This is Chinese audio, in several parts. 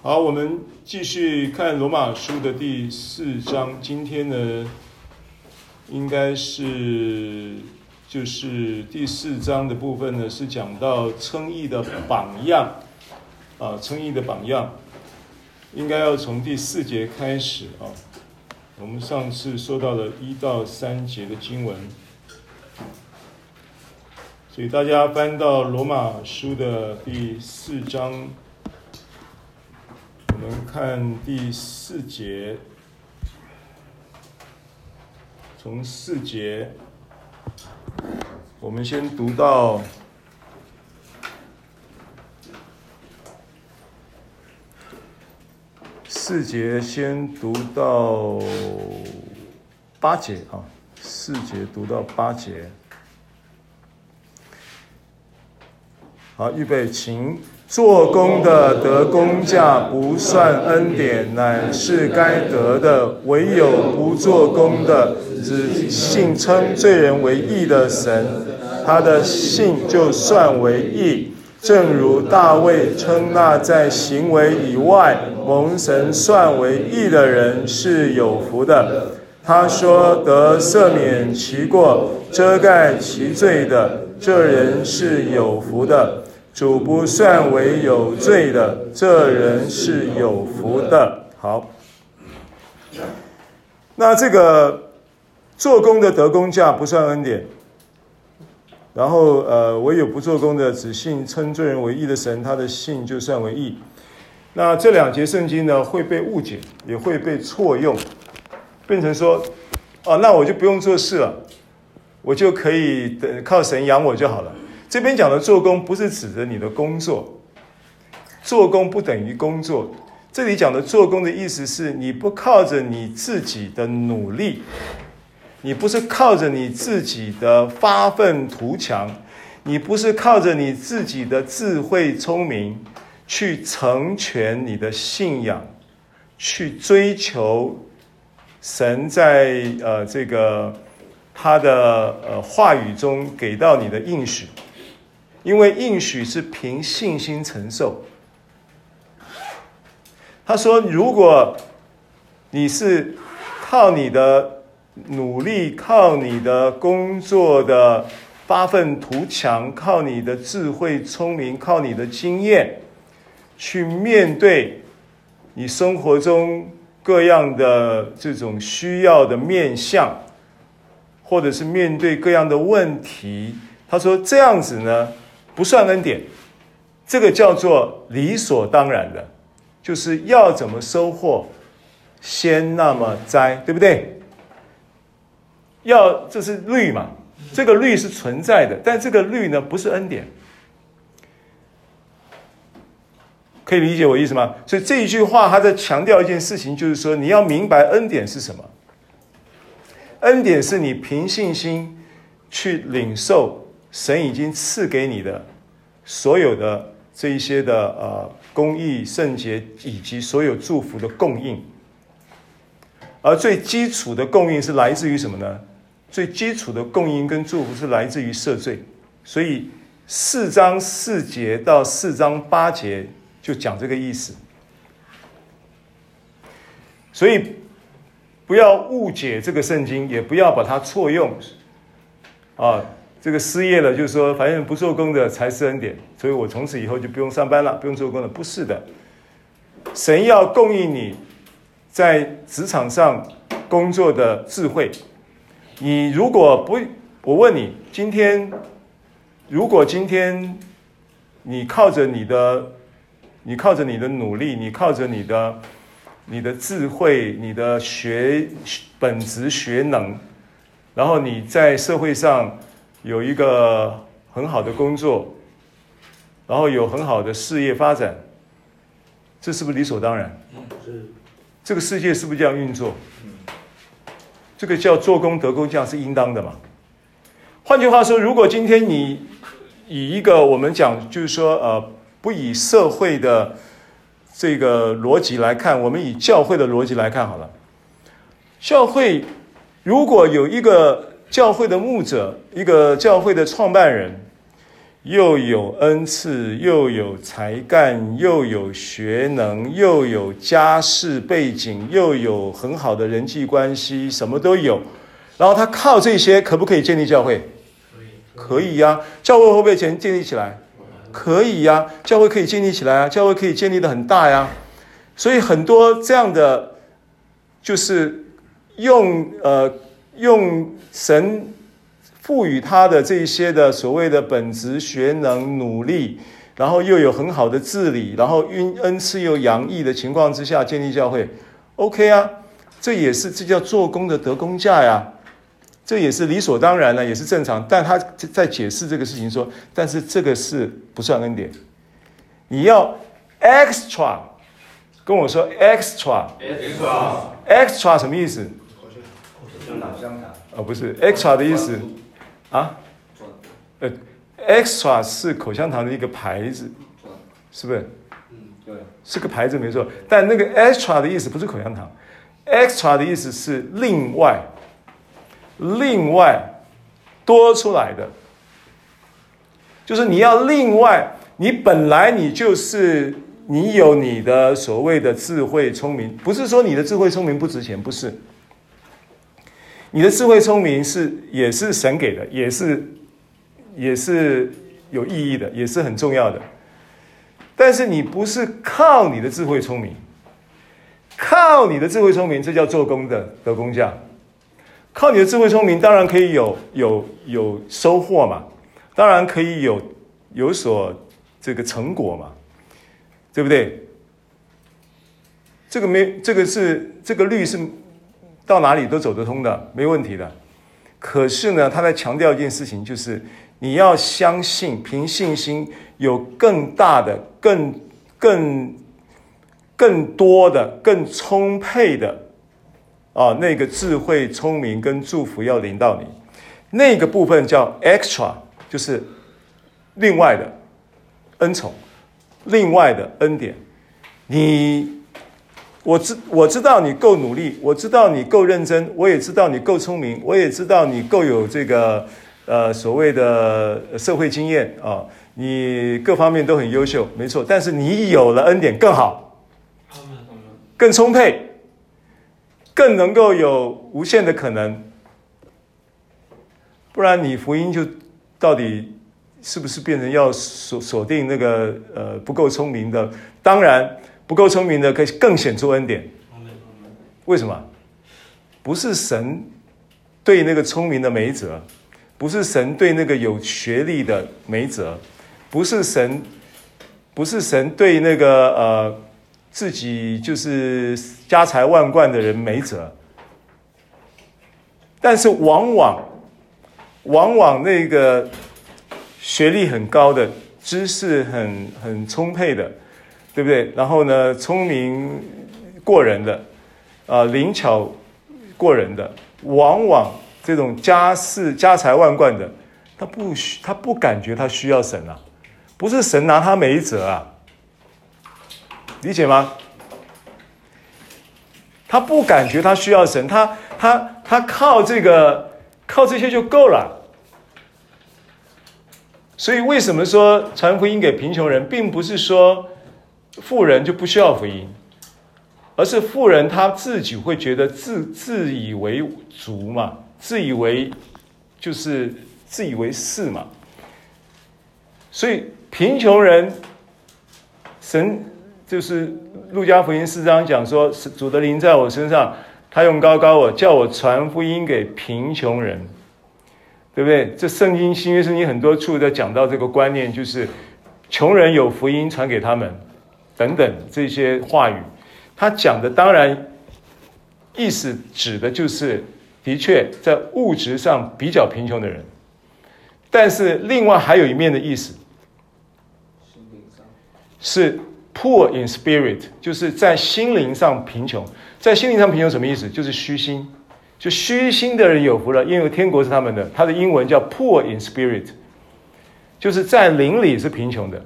好，我们继续看罗马书的第四章。今天呢，应该是就是第四章的部分呢，是讲到称义的榜样啊，称义的榜样，应该要从第四节开始啊。我们上次说到了一到三节的经文。所以大家翻到罗马书的第四章，我们看第四节，从四节，我们先读到四节，先读到八节啊，四节读到八节。好，预备，请。做工的得工价不算恩典，乃是该得的；唯有不做工的，只信称罪人为义的神，他的信就算为义。正如大卫称那在行为以外蒙神算为义的人是有福的。他说：“得赦免其过、遮盖其罪的，这人是有福的。”主不算为有罪的，这人是有福的。好，那这个做工的得工价不算恩典，然后呃，唯有不做工的，只信称罪人为义的神，他的信就算为义。那这两节圣经呢，会被误解，也会被错用，变成说，哦，那我就不用做事了，我就可以等靠神养我就好了。这边讲的做工不是指着你的工作，做工不等于工作。这里讲的做工的意思是你不靠着你自己的努力，你不是靠着你自己的发愤图强，你不是靠着你自己的智慧聪明去成全你的信仰，去追求神在呃这个他的呃话语中给到你的应许。因为应许是凭信心承受。他说：“如果你是靠你的努力、靠你的工作的发愤图强、靠你的智慧聪明、靠你的经验去面对你生活中各样的这种需要的面向，或者是面对各样的问题，他说这样子呢？”不算恩典，这个叫做理所当然的，就是要怎么收获，先那么栽，对不对？要这是律嘛，这个律是存在的，但这个律呢不是恩典，可以理解我意思吗？所以这一句话他在强调一件事情，就是说你要明白恩典是什么。恩典是你凭信心去领受。神已经赐给你的所有的这一些的呃公义圣洁以及所有祝福的供应，而最基础的供应是来自于什么呢？最基础的供应跟祝福是来自于赦罪，所以四章四节到四章八节就讲这个意思，所以不要误解这个圣经，也不要把它错用啊。这个失业了，就是说，反正不做工的才是恩典，所以我从此以后就不用上班了，不用做工了。不是的，神要供应你在职场上工作的智慧。你如果不，我问你，今天如果今天你靠着你的，你靠着你的努力，你靠着你的你的智慧，你的学本职学能，然后你在社会上。有一个很好的工作，然后有很好的事业发展，这是不是理所当然？是。这个世界是不是这样运作？这个叫做功得工价是应当的嘛？换句话说，如果今天你以一个我们讲，就是说呃，不以社会的这个逻辑来看，我们以教会的逻辑来看好了。教会如果有一个。教会的牧者，一个教会的创办人，又有恩赐，又有才干，又有学能，又有家世背景，又有很好的人际关系，什么都有。然后他靠这些，可不可以建立教会？可以，可以呀。教会会不会建建立起来？可以呀。教会可以建立起来啊，教会可以建立得很大呀。所以很多这样的，就是用呃用神。赋予他的这些的所谓的本职学能努力，然后又有很好的治理，然后恩恩赐又洋溢的情况之下建立教会，OK 啊，这也是这叫做工的得工价呀，这也是理所当然的，也是正常。但他在解释这个事情说，但是这个是不算恩典，你要 extra 跟我说 extra extra extra 什么意思？香糖香糖哦，不是 extra 的意思。啊，呃，extra 是口香糖的一个牌子，是不是？嗯，对，是个牌子没错。但那个 extra 的意思不是口香糖，extra 的意思是另外，另外多出来的，就是你要另外，你本来你就是你有你的所谓的智慧聪明，不是说你的智慧聪明不值钱，不是。你的智慧聪明是也是神给的，也是也是有意义的，也是很重要的。但是你不是靠你的智慧聪明，靠你的智慧聪明，这叫做工的得工匠。靠你的智慧聪明，当然可以有有有收获嘛，当然可以有有所这个成果嘛，对不对？这个没这个是这个律是。到哪里都走得通的，没问题的。可是呢，他在强调一件事情，就是你要相信，凭信心有更大的、更、更、更多的、更充沛的啊，那个智慧、聪明跟祝福要临到你。那个部分叫 extra，就是另外的恩宠，另外的恩典，你。我知我知道你够努力，我知道你够认真，我也知道你够聪明，我也知道你够有这个呃所谓的社会经验啊，你各方面都很优秀，没错。但是你有了恩典更好，更充沛，更能够有无限的可能。不然你福音就到底是不是变成要锁锁定那个呃不够聪明的？当然。不够聪明的可以更显出恩典，为什么？不是神对那个聪明的没辙，不是神对那个有学历的没辙，不是神，不是神对那个呃自己就是家财万贯的人没辙，但是往往往往那个学历很高的、知识很很充沛的。对不对？然后呢，聪明过人的，啊、呃，灵巧过人的，往往这种家世家财万贯的，他不需他不感觉他需要神啊，不是神拿他没辙啊，理解吗？他不感觉他需要神，他他他靠这个靠这些就够了。所以为什么说传福音给贫穷人，并不是说。富人就不需要福音，而是富人他自己会觉得自自以为足嘛，自以为就是自以为是嘛。所以贫穷人，神就是路加福音四章讲说，主的灵在我身上，他用高高我，叫我传福音给贫穷人，对不对？这圣经新约圣经很多处在讲到这个观念，就是穷人有福音传给他们。等等这些话语，他讲的当然意思指的就是，的确在物质上比较贫穷的人，但是另外还有一面的意思，是 poor in spirit，就是在心灵上贫穷。在心灵上贫穷什么意思？就是虚心，就虚心的人有福了，因为天国是他们的。他的英文叫 poor in spirit，就是在灵里是贫穷的。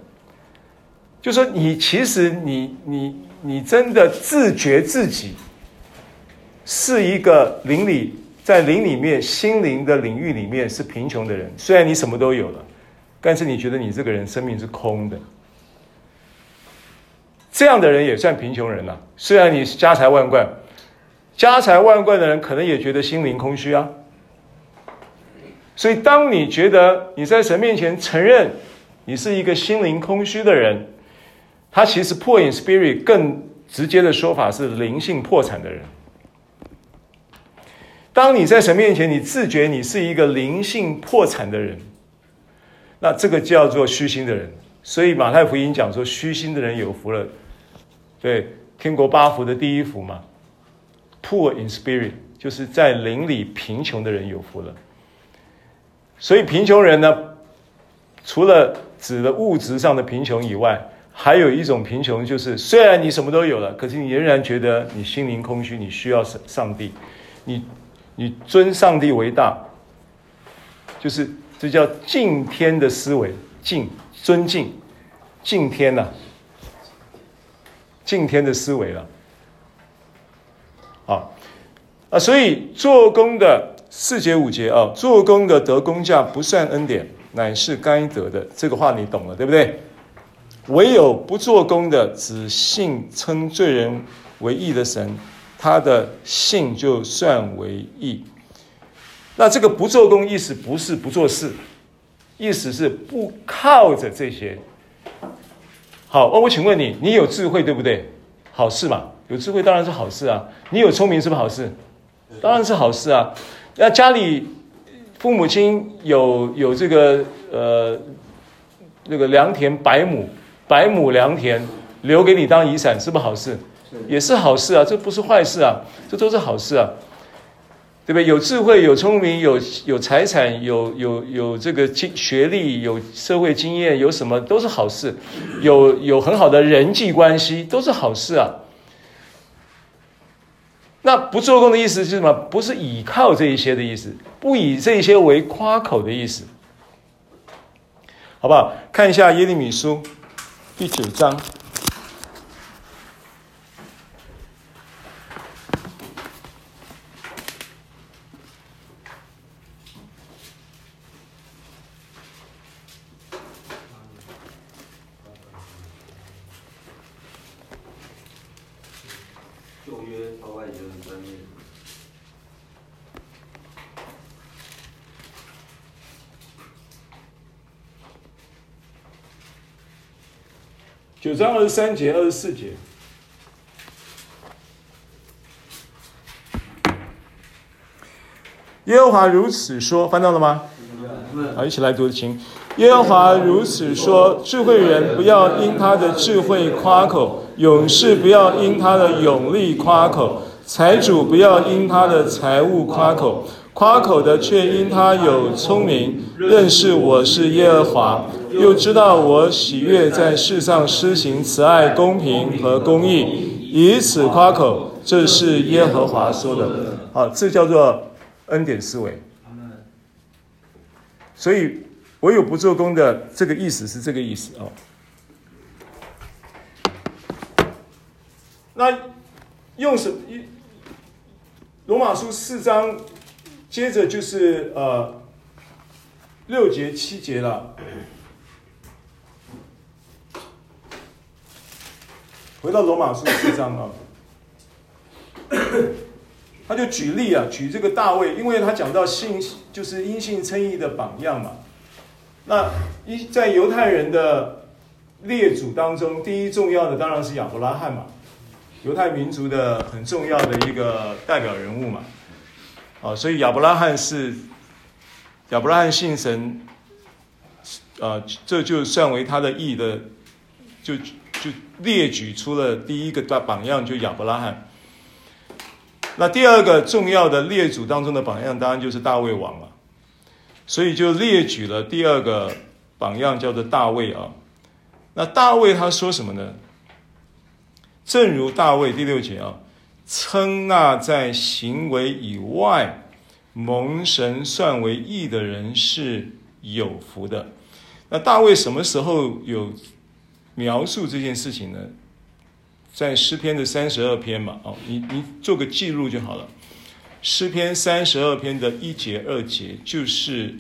就说你其实你你你真的自觉自己是一个灵里在灵里面心灵的领域里面是贫穷的人，虽然你什么都有了，但是你觉得你这个人生命是空的，这样的人也算贫穷人了。虽然你是家财万贯，家财万贯的人可能也觉得心灵空虚啊。所以，当你觉得你在神面前承认你是一个心灵空虚的人，他其实 poor in spirit 更直接的说法是灵性破产的人。当你在神面前，你自觉你是一个灵性破产的人，那这个叫做虚心的人。所以马太福音讲说，虚心的人有福了。对，天国八福的第一福嘛，poor in spirit 就是在灵里贫穷的人有福了。所以贫穷人呢，除了指的物质上的贫穷以外，还有一种贫穷，就是虽然你什么都有了，可是你仍然觉得你心灵空虚，你需要上上帝，你。你尊上帝为大，就是这叫敬天的思维，敬尊敬敬天呐、敬天的思维了。啊啊，所以做工的四节五节啊，做工的得工价不算恩典，乃是该得的。这个话你懂了，对不对？唯有不做工的，只信称罪人为义的神。他的信就算为义，那这个不做工意思不是不做事，意思是不靠着这些。好，哦，我请问你，你有智慧对不对？好事嘛，有智慧当然是好事啊。你有聪明是不是好事？当然是好事啊。那家里父母亲有有这个呃那个良田百亩，百亩良田留给你当遗产，是不是好事？也是好事啊，这不是坏事啊，这都是好事啊，对不对？有智慧、有聪明、有有财产、有有有这个经学历、有社会经验，有什么都是好事。有有很好的人际关系，都是好事啊。那不做工的意思是什么？不是倚靠这一些的意思，不以这些为夸口的意思，好不好？看一下耶利米书第九章。九章二十三节、二十四节，耶和华如此说，翻到了吗？好，一起来读，请。耶和华如此说：智慧人不要因他的智慧夸口，勇士不要因他的勇力夸口，财主不要因他的财物夸口，夸口的却因他有聪明，认识我是耶和华。又知道我喜悦在世上施行慈爱、公平和公义，以此夸口，这是耶和华说的。好，这叫做恩典思维。所以，我有不做工的这个意思是这个意思哦。那用什么？罗马书四章，接着就是呃六节七节了。回到罗马书四章啊，他就举例啊，举这个大卫，因为他讲到信就是因信称义的榜样嘛。那一在犹太人的列祖当中，第一重要的当然是亚伯拉罕嘛，犹太民族的很重要的一个代表人物嘛。啊，所以亚伯拉罕是亚伯拉罕信神，啊，这就算为他的义的，就。就列举出了第一个大榜样，就亚伯拉罕。那第二个重要的列祖当中的榜样，当然就是大卫王了。所以就列举了第二个榜样，叫做大卫啊。那大卫他说什么呢？正如大卫第六节啊，称那在行为以外蒙神算为义的人是有福的。那大卫什么时候有？描述这件事情呢，在诗篇的三十二篇嘛，哦，你你做个记录就好了。诗篇三十二篇的一节二节，就是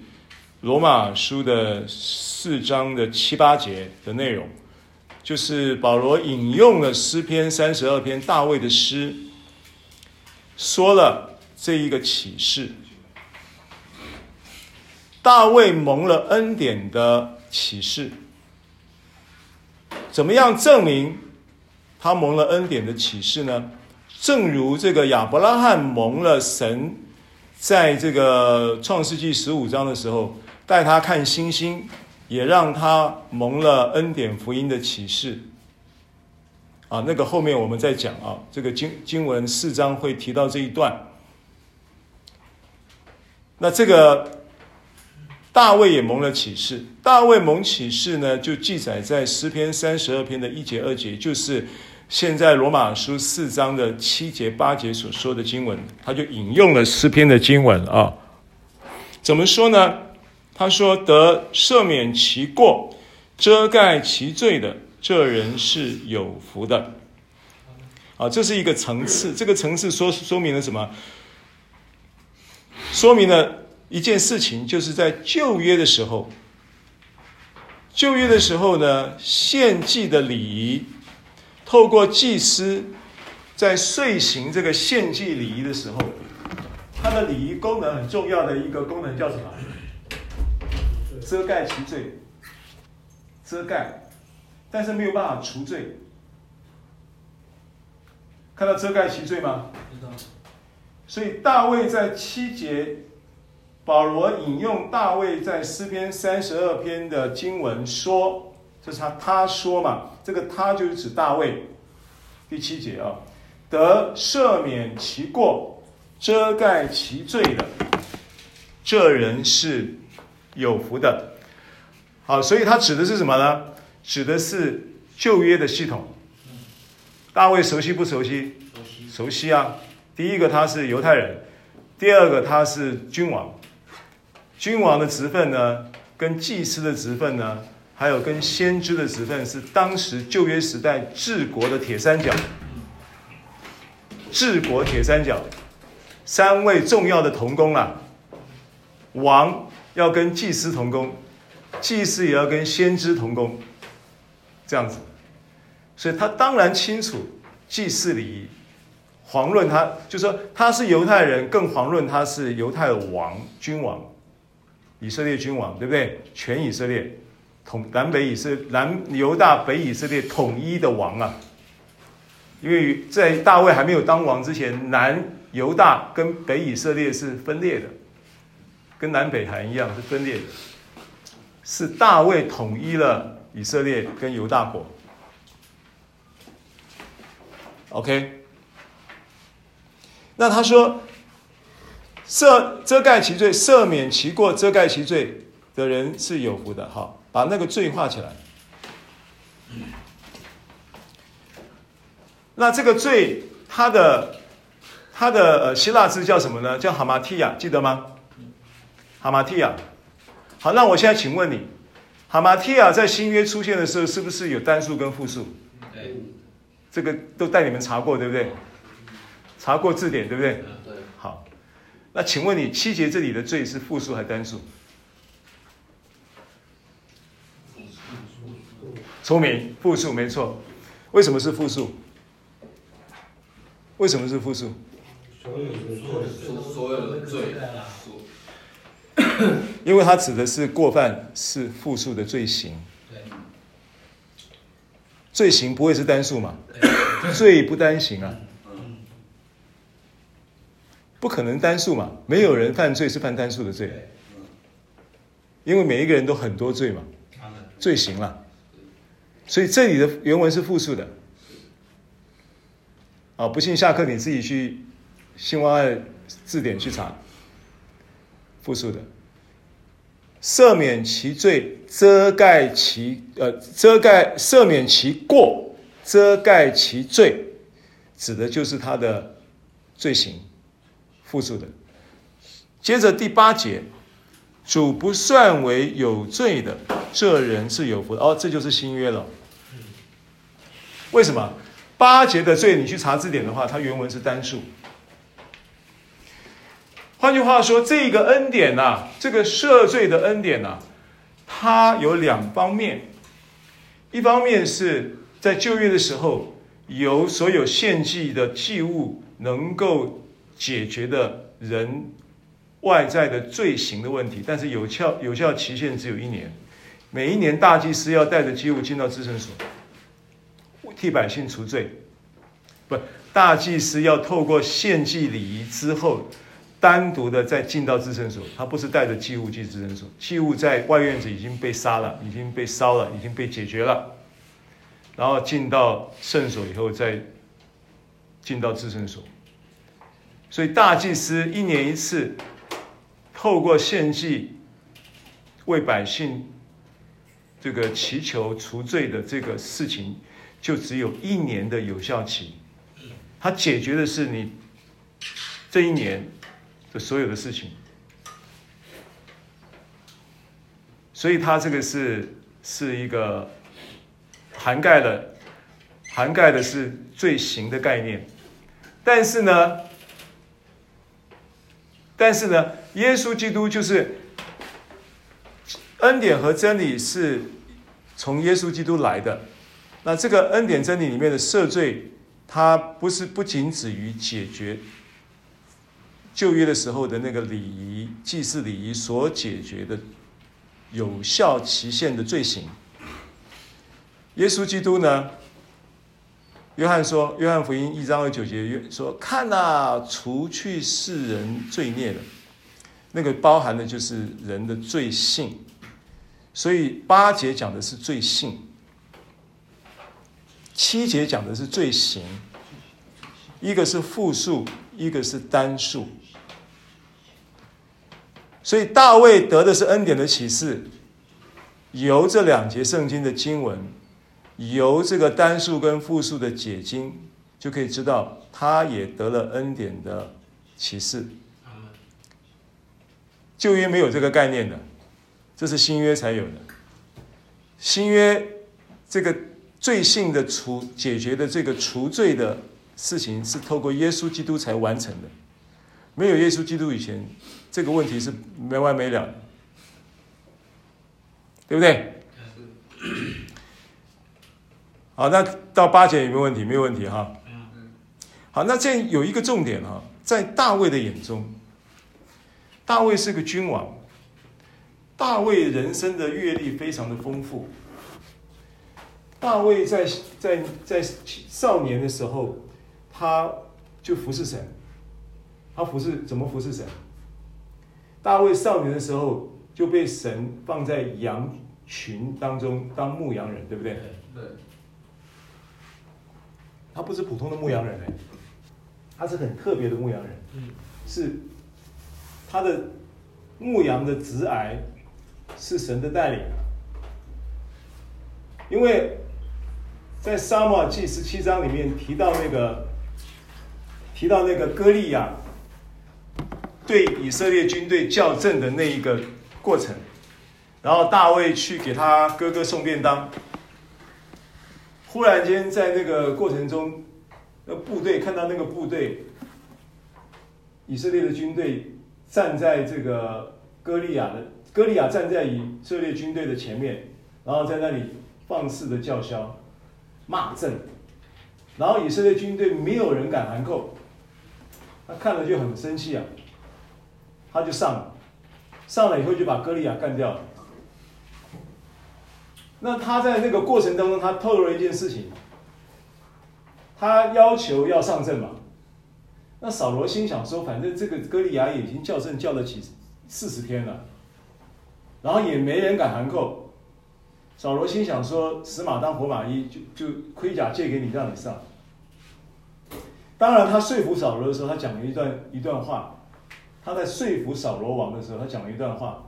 罗马书的四章的七八节的内容，就是保罗引用了诗篇三十二篇大卫的诗，说了这一个启示。大卫蒙了恩典的启示，怎么样证明他蒙了恩典的启示呢？正如这个亚伯拉罕蒙了神，在这个创世纪十五章的时候带他看星星，也让他蒙了恩典福音的启示。啊，那个后面我们再讲啊，这个经经文四章会提到这一段。那这个。大卫也蒙了启示。大卫蒙启示呢，就记载在诗篇三十二篇的一节二节，就是现在罗马书四章的七节八节所说的经文，他就引用了诗篇的经文啊。怎么说呢？他说：“得赦免其过、遮盖其罪的，这人是有福的。”啊，这是一个层次。这个层次说说明了什么？说明了。一件事情，就是在旧约的时候，旧约的时候呢，献祭的礼仪，透过祭司在遂行这个献祭礼仪的时候，它的礼仪功能很重要的一个功能叫什么？遮盖其罪，遮盖，但是没有办法除罪。看到遮盖其罪吗？所以大卫在七节。保罗引用大卫在诗篇三十二篇的经文说：“这是他他说嘛，这个他就是指大卫。第七节啊，得赦免其过、遮盖其罪的，这人是有福的。好，所以他指的是什么呢？指的是旧约的系统。大卫熟悉不熟悉？熟悉，熟悉啊。第一个他是犹太人，第二个他是君王。”君王的职分呢，跟祭司的职分呢，还有跟先知的职分，是当时旧约时代治国的铁三角。治国铁三角，三位重要的同工啊，王要跟祭司同工，祭司也要跟先知同工，这样子。所以他当然清楚祭祀礼仪，遑论他，就说他是犹太人，更遑论他是犹太王君王。以色列君王对不对？全以色列统南北以色南犹大北以色列统一的王啊！因为在大卫还没有当王之前，南犹大跟北以色列是分裂的，跟南北韩一样是分裂的。是大卫统一了以色列跟犹大国。OK，那他说。赦遮盖其罪，赦免其过，遮盖其罪的人是有福的。好，把那个罪画起来。那这个罪，它的它的呃希腊字叫什么呢？叫哈马提亚，记得吗？哈马提亚。好，那我现在请问你，哈马提亚在新约出现的时候，是不是有单数跟复数？对。这个都带你们查过，对不对？查过字典，对不对？好那请问你七节这里的罪是复数还是单数？聪明，复数没错。为什么是复数？为什么是复数？所有的所有的罪，因为它指的是过犯是复数的罪行。罪行不会是单数嘛？罪不单行啊。不可能单数嘛，没有人犯罪是犯单数的罪，因为每一个人都很多罪嘛，罪行了，所以这里的原文是复数的。啊，不信下课你自己去新华爱字典去查，复数的，赦免其罪，遮盖其呃遮盖赦免其过，遮盖其罪，指的就是他的罪行。复数的，接着第八节，主不算为有罪的，这人是有福的。哦，这就是新约了。为什么八节的罪？你去查字典的话，它原文是单数。换句话说，这个恩典呐、这个赦罪的恩典呐、它有两方面，一方面是在旧约的时候，由所有献祭的祭物能够解决的人外在的罪行的问题，但是有效有效期限只有一年，每一年大祭司要带着祭物进到至圣所，替百姓除罪，不，大祭司要透过献祭礼仪之后。单独的再进到至圣所，他不是带着祭物进至圣所，祭物在外院子已经被杀了，已经被烧了，已经被解决了，然后进到圣所以后再进到至圣所。所以大祭司一年一次透过献祭为百姓这个祈求除罪的这个事情，就只有一年的有效期，他解决的是你这一年。的所有的事情，所以它这个是是一个涵盖了，涵盖的是罪行的概念，但是呢，但是呢，耶稣基督就是恩典和真理是从耶稣基督来的，那这个恩典真理里面的赦罪，它不是不仅止于解决。旧约的时候的那个礼仪、祭祀礼仪所解决的有效期限的罪行，耶稣基督呢？约翰说，《约翰福音》一章二九节说：“看呐、啊，除去世人罪孽的，那个包含的就是人的罪性。所以八节讲的是罪性，七节讲的是罪行，一个是复数，一个是单数。”所以大卫得的是恩典的启示，由这两节圣经的经文，由这个单数跟复数的解经，就可以知道他也得了恩典的启示。旧约没有这个概念的，这是新约才有的。新约这个罪性的除解决的这个除罪的事情，是透过耶稣基督才完成的。没有耶稣基督以前，这个问题是没完没了，对不对？好，那到八节有没有问题？没有问题哈。好，那这有一个重点哈，在大卫的眼中，大卫是个君王，大卫人生的阅历非常的丰富。大卫在在在少年的时候，他就服侍神。他服侍怎么服侍神？大卫少年的时候就被神放在羊群当中当牧羊人，对不对？对。他不是普通的牧羊人哎，他是很特别的牧羊人。嗯。是他的牧羊的直癌是神的带领。因为在撒母耳记十七章里面提到那个提到那个歌利亚。对以色列军队校正的那一个过程，然后大卫去给他哥哥送便当，忽然间在那个过程中，那部队看到那个部队，以色列的军队站在这个歌利亚的歌利亚站在以色列军队的前面，然后在那里放肆的叫嚣、骂阵，然后以色列军队没有人敢还扣，他看了就很生气啊。他就上了，上了以后就把歌利亚干掉了。那他在那个过程当中，他透露了一件事情，他要求要上阵嘛。那扫罗心想说，反正这个歌利亚已经叫阵叫了几四十天了，然后也没人敢还扣。扫罗心想说，死马当活马医，就就盔甲借给你，让你上。当然，他说服扫罗的时候，他讲了一段一段话。他在说服扫罗王的时候，他讲了一段话。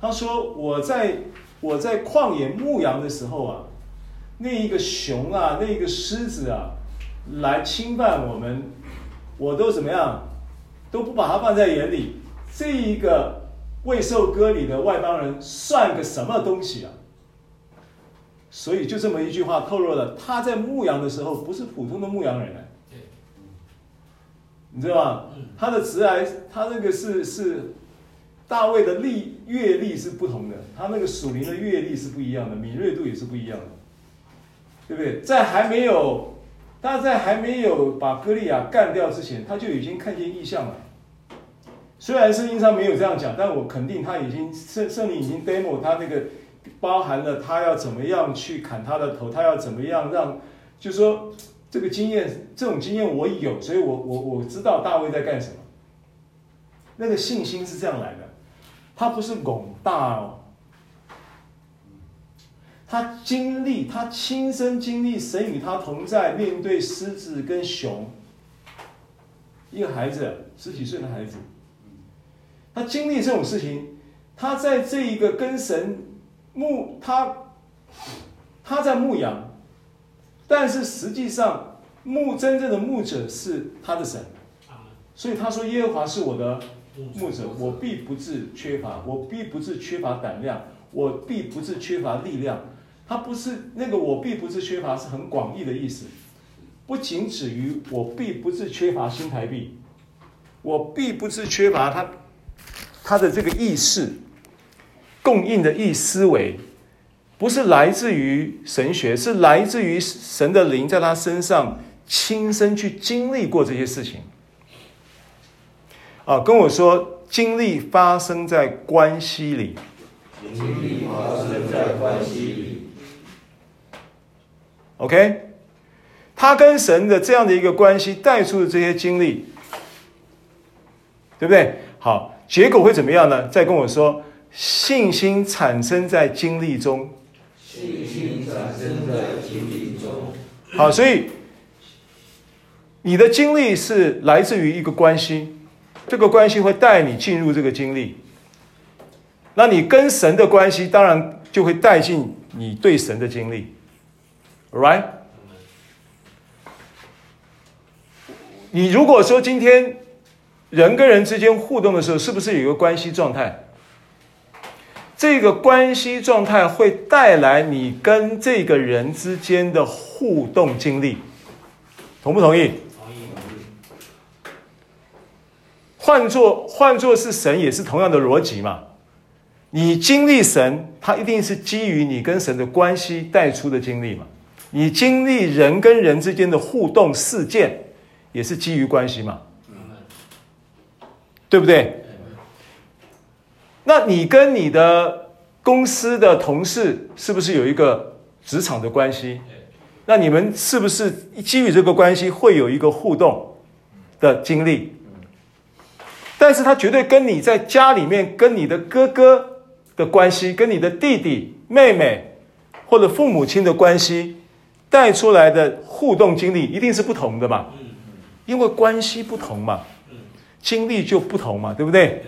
他说：“我在我在旷野牧羊的时候啊，那一个熊啊，那一个狮子啊，来侵犯我们，我都怎么样，都不把它放在眼里。这一个未受割礼的外邦人算个什么东西啊？所以就这么一句话透露了他在牧羊的时候不是普通的牧羊人。你知道吗？他的直癌，他那个是是大卫的历阅历是不同的，他那个属灵的阅历是不一样的，敏锐度也是不一样的，对不对？在还没有，他在还没有把歌利亚干掉之前，他就已经看见异象了。虽然圣经上没有这样讲，但我肯定他已经圣圣灵已经 demo 他那个包含了他要怎么样去砍他的头，他要怎么样让，就是说这个经验，这种经验我有，所以我我我知道大卫在干什么。那个信心是这样来的，他不是广大哦，他经历，他亲身经历神与他同在，面对狮子跟熊，一个孩子十几岁的孩子。他经历这种事情，他在这一个跟神牧，他他在牧羊，但是实际上牧真正的牧者是他的神，所以他说耶和华是我的牧者，我必不致缺乏，我必不致缺乏胆量，我必不致缺乏力量。他不是那个我必不致缺乏是很广义的意思，不仅止于我必不致缺乏新台币，我必不致缺乏他。他的这个意识供应的意思维，不是来自于神学，是来自于神的灵在他身上亲身去经历过这些事情。啊，跟我说，经历发生在关系里，经历发生在关系里。OK，他跟神的这样的一个关系带出的这些经历，对不对？好。结果会怎么样呢？再跟我说，信心产生在经历中。信心产生在经历中。好，所以你的经历是来自于一个关系，这个关系会带你进入这个经历。那你跟神的关系，当然就会带进你对神的经历。Right？你如果说今天。人跟人之间互动的时候，是不是有一个关系状态？这个关系状态会带来你跟这个人之间的互动经历，同不同意？同意。换作换作是神，也是同样的逻辑嘛。你经历神，它一定是基于你跟神的关系带出的经历嘛。你经历人跟人之间的互动事件，也是基于关系嘛。对不对？那你跟你的公司的同事是不是有一个职场的关系？那你们是不是基于这个关系会有一个互动的经历？但是他绝对跟你在家里面跟你的哥哥的关系，跟你的弟弟妹妹或者父母亲的关系带出来的互动经历一定是不同的嘛？因为关系不同嘛。经历就不同嘛，对不对？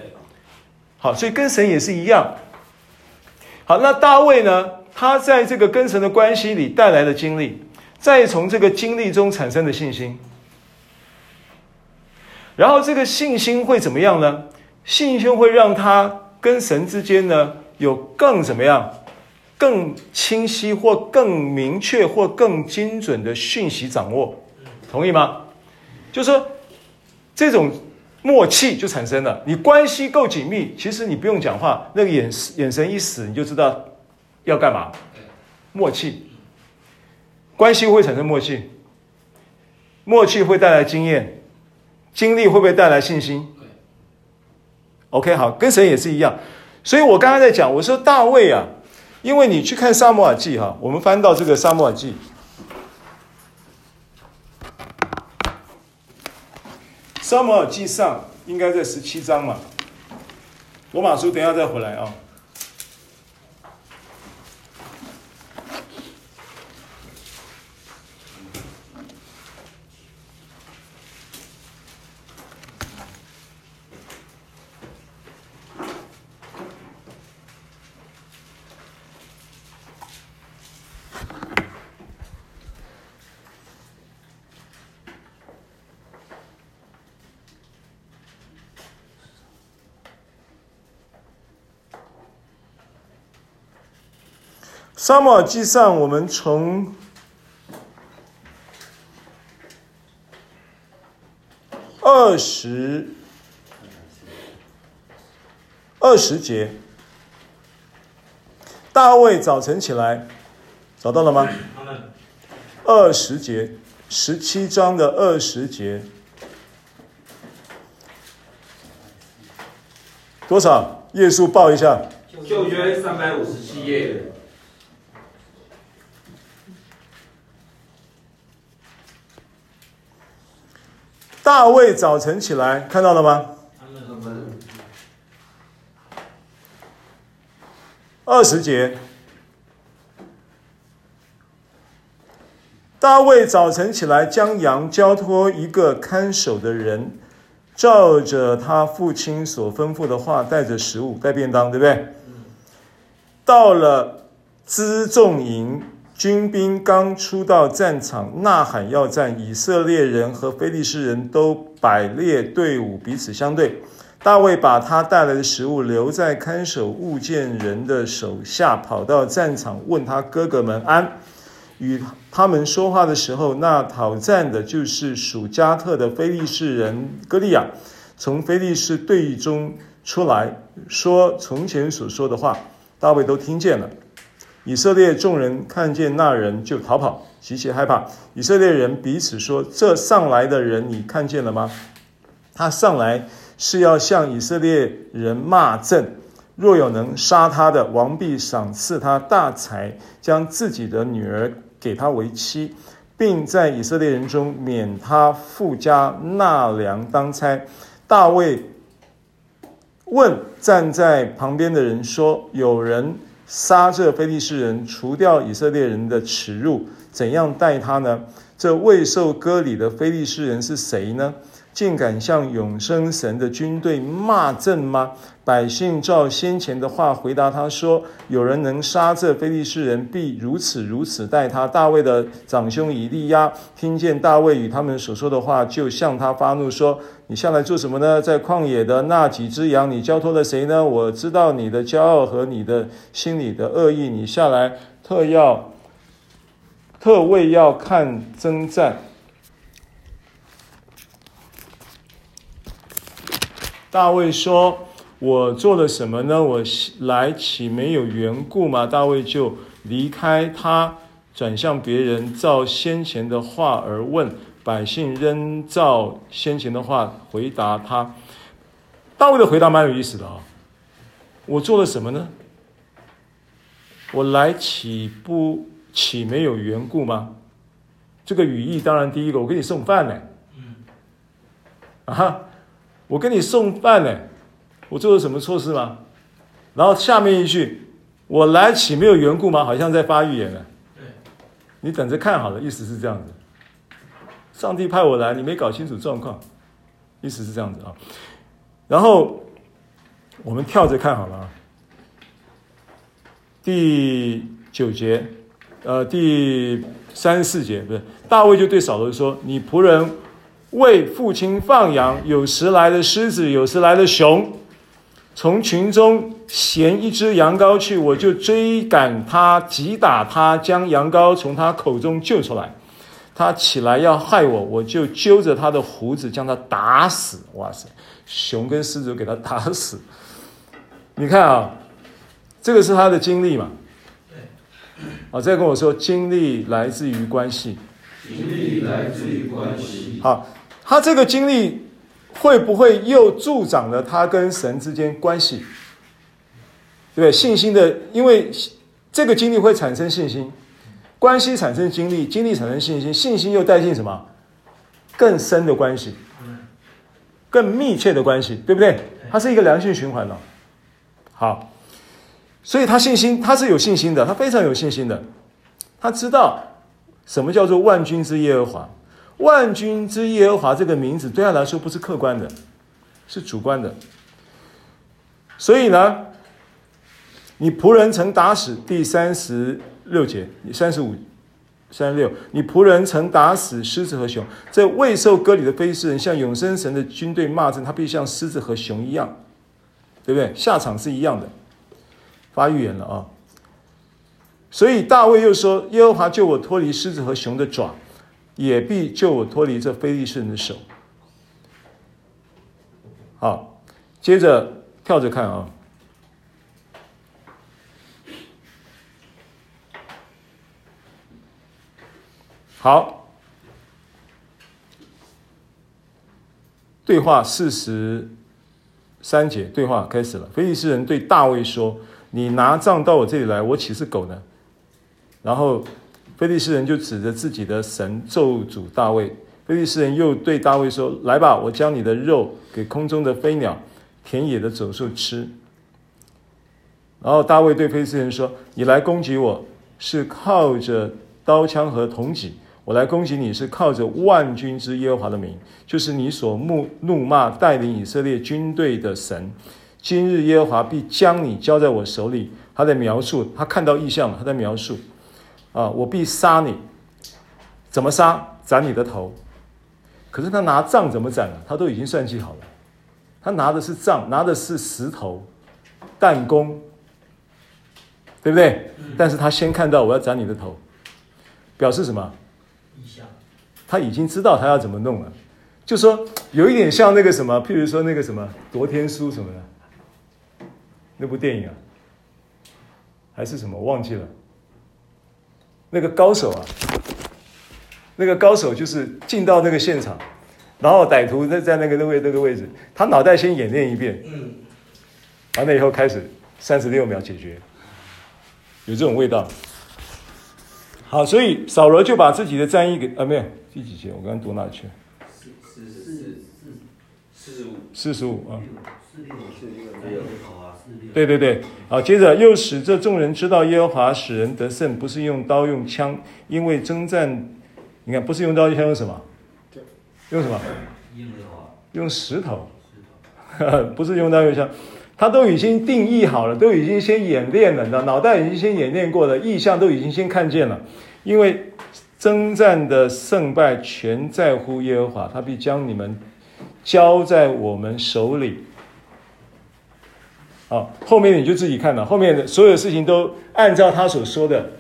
好，所以跟神也是一样。好，那大卫呢？他在这个跟神的关系里带来的经历，再从这个经历中产生的信心，然后这个信心会怎么样呢？信心会让他跟神之间呢有更怎么样、更清晰或更明确或更精准的讯息掌握，同意吗？就是说这种。默契就产生了。你关系够紧密，其实你不用讲话，那个眼眼神一死，你就知道要干嘛。默契，关系会产生默契，默契会带来经验，经历会不会带来信心？OK，好，跟神也是一样。所以我刚刚在讲，我说大卫啊，因为你去看撒母耳记哈，我们翻到这个撒母耳记。撒母耳记上应该在十七章嘛，罗马书等一下再回来啊。撒母耳记上，我们从二二十二十节，大卫早晨起来，找到了吗？二十节，十七章的二十节，多少？页数报一下。旧约三百五十七页。大卫早晨起来，看到了吗？二十节。大卫早晨起来，将羊交托一个看守的人，照着他父亲所吩咐的话，带着食物，带便当，对不对？到了辎重营，军兵刚出到战场，呐喊要战，以色列人和非利士人都摆列队伍，彼此相对。大卫把他带来的食物留在看守物件人的手下，跑到战场，问他哥哥们安。与他们说话的时候，那讨战的就是属迦特的非利士人歌利亚，从非利士队中出来说从前所说的话。大卫都听见了，以色列众人看见那人就逃跑，极其害怕。以色列人彼此说：“这上来的人你看见了吗？他上来是要向以色列人骂阵。若有能杀他的，王必赏赐他大财，将自己的女儿给他为妻，并在以色列人中免他父家纳粮当差。”大卫。问站在旁边的人说：“有人杀这非利士人，除掉以色列人的耻辱，怎样待他呢？这未受割礼的非利士人是谁呢？”竟敢向永生神的军队骂阵吗？百姓照先前的话回答他说：“有人能杀这非利士人，必如此如此待他。”大卫的长兄以利押听见大卫与他们所说的话，就向他发怒说：“你下来做什么呢？在旷野的那几只羊，你交托了谁呢？我知道你的骄傲和你的心里的恶意，你下来特要特为要看征战。”大卫说：“我做了什么呢？我来岂没有缘故吗？”大卫就离开他，转向别人，照先前的话而问。百姓仍照先前的话回答他。大卫的回答蛮有意思的啊！我做了什么呢？我来岂不岂没有缘故吗？这个语义当然，第一个，我给你送饭呢。啊哈。我给你送饭呢，我做了什么错事吗？然后下面一句，我来岂没有缘故吗？好像在发预言呢。你等着看好了，意思是这样子。上帝派我来，你没搞清楚状况，意思是这样子啊。然后我们跳着看好了啊。第九节，呃，第三十四节不是，大卫就对扫罗说：“你仆人。”为父亲放羊，有时来了狮子，有时来了熊，从群中衔一只羊羔去，我就追赶他，击打他，将羊羔从他口中救出来。他起来要害我，我就揪着他的胡子将他打死。哇塞，熊跟狮子给他打死。你看啊，这个是他的经历嘛？好，再跟我说，经历来自于关系。经历来自于关系。好。他这个经历会不会又助长了他跟神之间关系？对不对？信心的，因为这个经历会产生信心，关系产生经历，经历产生信心，信心又带进什么？更深的关系，更密切的关系，对不对？它是一个良性循环了。好，所以他信心，他是有信心的，他非常有信心的，他知道什么叫做万军之耶和华。万军之耶和华这个名字对他来说不是客观的，是主观的。所以呢，你仆人曾打死第三十六节，三十五、三十六，你仆人曾打死狮子和熊。这未受割礼的非利士人向永生神的军队骂阵，他必像狮子和熊一样，对不对？下场是一样的，发预言了啊。所以大卫又说：“耶和华救我脱离狮子和熊的爪。”也必救我脱离这非利士人的手。好，接着跳着看啊。好，对话四十三节，对话开始了。非利士人对大卫说：“你拿杖到我这里来，我岂是狗呢？”然后非利士人就指着自己的神咒诅大卫。非利士人又对大卫说：“来吧，我将你的肉给空中的飞鸟、田野的走兽吃。”然后大卫对非利士人说：“你来攻击我是靠着刀枪和铜戟。”我来攻击你是靠着万军之耶和华的名，就是你所怒怒骂带领以色列军队的神。今日耶和华必将你交在我手里。他在描述，他看到异象了，他在描述啊，我必杀你。怎么杀？斩你的头。可是他拿杖怎么斩呢？他都已经算计好了。他拿的是杖，拿的是石头、弹弓，对不对？但是他先看到我要斩你的头，表示什么？他已经知道他要怎么弄了，就说有一点像那个什么，譬如说那个什么夺天书什么的，那部电影啊，还是什么忘记了。那个高手啊，那个高手就是进到那个现场，然后歹徒在在那个那位那个位置，他脑袋先演练一遍，完了以后开始三十六秒解决，有这种味道。好，所以扫罗就把自己的战役给啊，没有。第几节？我刚刚读哪去？四四四四十五，四十五啊。四六四六对对对，好，接着又使这众人知道耶和华使人得胜，不是用刀用枪，因为征战，你看不是用刀用枪，用什么？用什么？用石头。石头。不是用刀用枪，他都已经定义好了，都已经先演练了，你知道，脑袋已经先演练过了，意象都已经先看见了，因为。征战的胜败全在乎耶和华，他必将你们交在我们手里。好，后面你就自己看了，后面的所有事情都按照他所说的。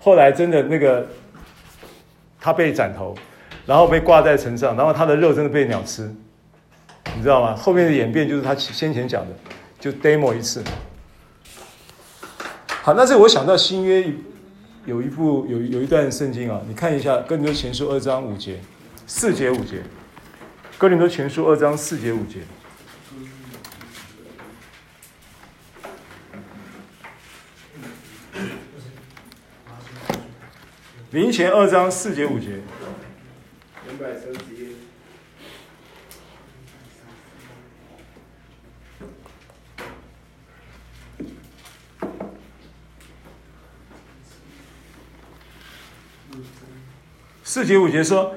后来真的那个，他被斩头，然后被挂在城上，然后他的肉真的被鸟吃，你知道吗？后面的演变就是他先前讲的，就 demo 一次。好，那是我想到新约。有一部有有一段圣经啊，你看一下《哥林多前书》二章五节，四节五节，《哥林多前书》二章四节五节，林前二章四节五节。四节五节说：“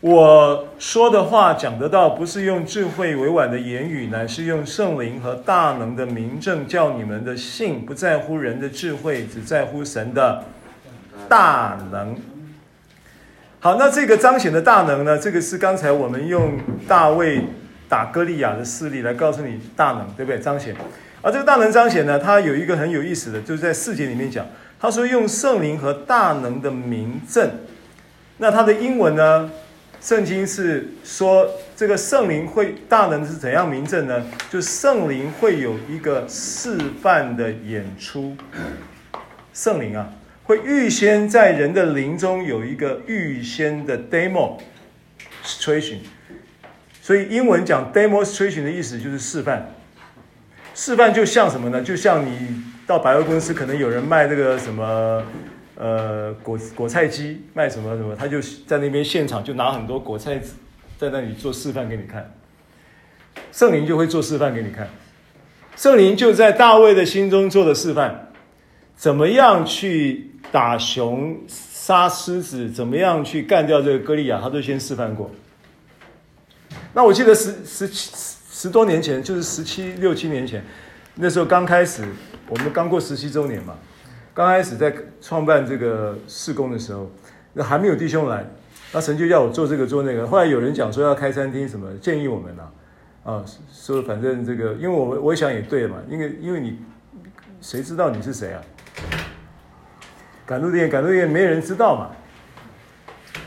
我说的话讲得到，不是用智慧委婉的言语，乃是用圣灵和大能的明证，叫你们的信不在乎人的智慧，只在乎神的大能。”好，那这个彰显的大能呢？这个是刚才我们用大卫打歌利亚的事例来告诉你大能，对不对？彰显。而这个大能彰显呢，它有一个很有意思的，就是在四节里面讲，他说用圣灵和大能的明证。那它的英文呢？圣经是说，这个圣灵会大能是怎样明证呢？就圣灵会有一个示范的演出。圣灵啊，会预先在人的灵中有一个预先的 demonstration。所以英文讲 demonstration 的意思就是示范。示范就像什么呢？就像你到百货公司，可能有人卖这个什么。呃，果果菜机卖什么什么，他就在那边现场就拿很多果菜在那里做示范给你看。圣灵就会做示范给你看，圣灵就在大卫的心中做的示范，怎么样去打熊、杀狮子，怎么样去干掉这个歌利亚，他都先示范过。那我记得十十七十多年前，就是十七六七年前，那时候刚开始，我们刚过十七周年嘛。刚开始在创办这个事工的时候，那还没有弟兄来，那神就要我做这个做那个。后来有人讲说要开餐厅什么，建议我们啊，啊，说反正这个，因为我我想也对嘛，因为因为你谁知道你是谁啊？赶路店赶路店没人知道嘛，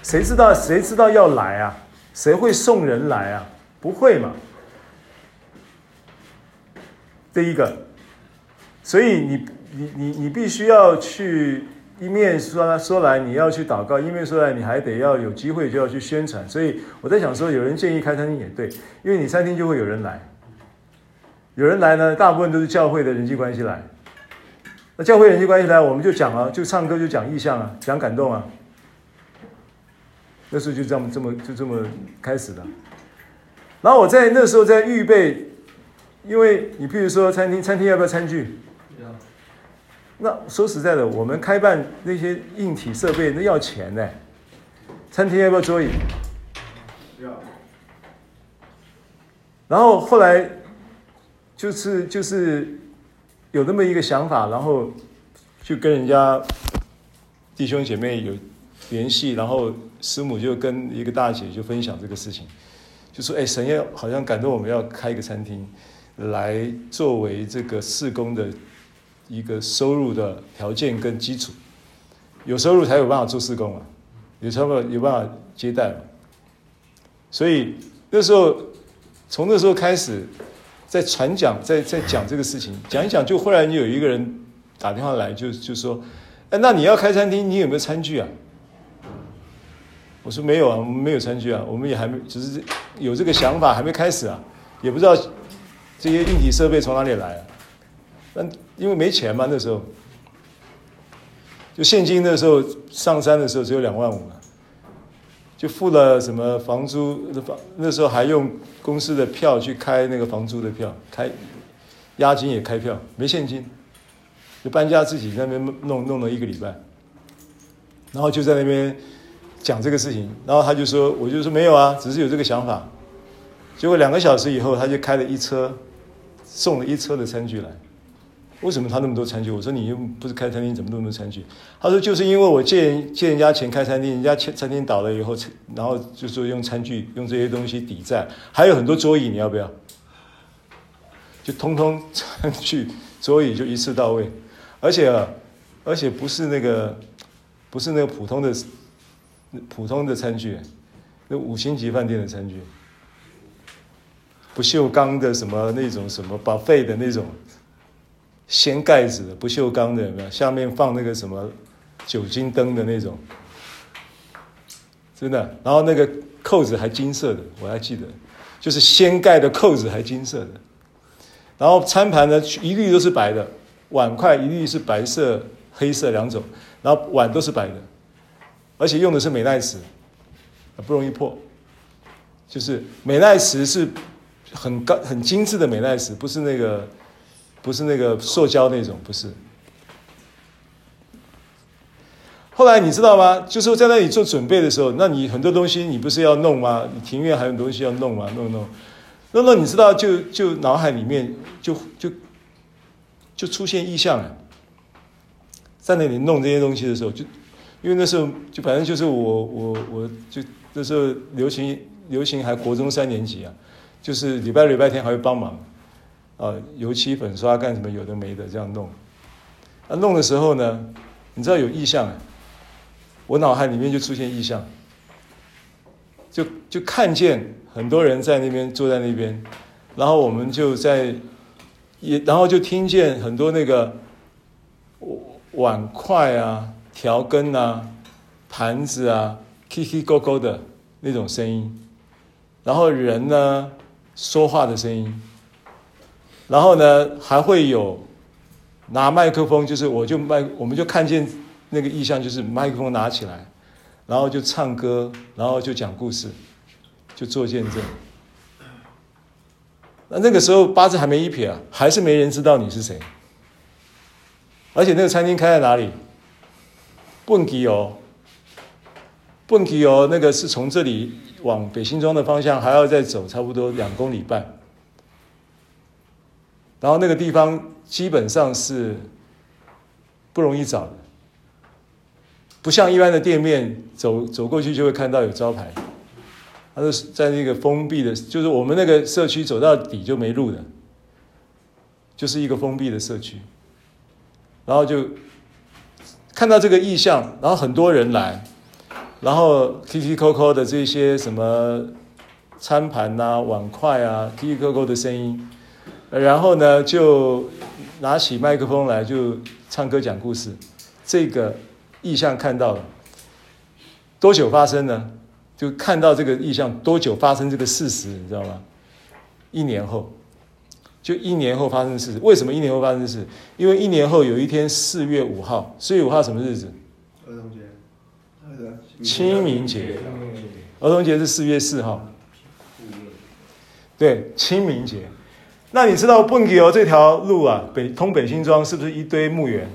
谁知道谁知道要来啊？谁会送人来啊？不会嘛？第一个，所以你你你你必须要去一面说说来你要去祷告，一面说来你还得要有机会就要去宣传。所以我在想说，有人建议开餐厅也对，因为你餐厅就会有人来，有人来呢，大部分都是教会的人际关系来。那教会人际关系来，我们就讲啊，就唱歌就讲意象啊，讲感动啊。那时候就这么这么就这么开始的。然后我在那时候在预备，因为你譬如说餐厅，餐厅要不要餐具？那说实在的，我们开办那些硬体设备那要钱呢。餐厅要不要桌椅？要。然后后来就是就是有那么一个想法，然后就跟人家弟兄姐妹有联系，然后师母就跟一个大姐就分享这个事情。就说：“哎，神要好像感动我们要开一个餐厅，来作为这个事工的一个收入的条件跟基础。有收入才有办法做事工啊，有才有有办法接待嘛。所以那时候，从那时候开始，在传讲，在在讲这个事情，讲一讲，就忽然有一个人打电话来，就就说：哎，那你要开餐厅，你有没有餐具啊？”我说没有啊，我们没有餐具啊，我们也还没，只是有这个想法，还没开始啊，也不知道这些硬体设备从哪里来啊。但因为没钱嘛，那时候就现金，那时候上山的时候只有两万五嘛，就付了什么房租，房那时候还用公司的票去开那个房租的票，开押金也开票，没现金，就搬家自己在那边弄弄了一个礼拜，然后就在那边。讲这个事情，然后他就说：“我就说没有啊，只是有这个想法。”结果两个小时以后，他就开了一车，送了一车的餐具来。为什么他那么多餐具？我说：“你又不是开餐厅，怎么那么多餐具？”他说：“就是因为我借人借人家钱开餐厅，人家餐厅倒了以后，然后就说用餐具用这些东西抵债，还有很多桌椅，你要不要？就通通餐具桌椅就一次到位，而且啊，而且不是那个，不是那个普通的。”普通的餐具，那五星级饭店的餐具，不锈钢的什么那种什么保费的那种，掀盖子的不锈钢的没有？下面放那个什么酒精灯的那种，真的。然后那个扣子还金色的，我还记得，就是掀盖的扣子还金色的。然后餐盘呢，一律都是白的，碗筷一律是白色、黑色两种，然后碗都是白的。而且用的是美耐瓷，不容易破。就是美耐瓷是很高、很精致的美耐瓷，不是那个，不是那个塑胶那种，不是。后来你知道吗？就是在那里做准备的时候，那你很多东西你不是要弄吗？你庭院还有东西要弄吗？弄弄，弄弄，你知道就就脑海里面就就就出现意象了。在那里弄这些东西的时候就。因为那时候就反正就是我我我就那时候流行流行还国中三年级啊，就是礼拜礼拜天还会帮忙，啊油漆粉刷干什么有的没的这样弄，啊弄的时候呢，你知道有异象，我脑海里面就出现异象，就就看见很多人在那边坐在那边，然后我们就在也然后就听见很多那个碗筷啊。调羹啊，盘子啊，叽叽勾勾的那种声音，然后人呢说话的声音，然后呢还会有拿麦克风，就是我就麦，我们就看见那个意象，就是麦克风拿起来，然后就唱歌，然后就讲故事，就做见证。那那个时候八字还没一撇啊，还是没人知道你是谁，而且那个餐厅开在哪里？问题哦，问题哦，那个是从这里往北新庄的方向还要再走差不多两公里半，然后那个地方基本上是不容易找的，不像一般的店面，走走过去就会看到有招牌，它是在那个封闭的，就是我们那个社区走到底就没路的，就是一个封闭的社区，然后就。看到这个意象，然后很多人来，然后 K K 扣扣的这些什么餐盘啊、碗筷啊，K K 扣的声音，然后呢就拿起麦克风来就唱歌讲故事。这个意象看到了多久发生呢？就看到这个意象多久发生这个事实，你知道吗？一年后，就一年后发生的事。为什么一年后发生的事？因为一年后有一天四月五号，四月五号什么日子？儿童节。清明节。儿童节是四月四号。对，清明节。那你知道蹦迪哦这条路啊，北通北新庄是不是一堆墓园？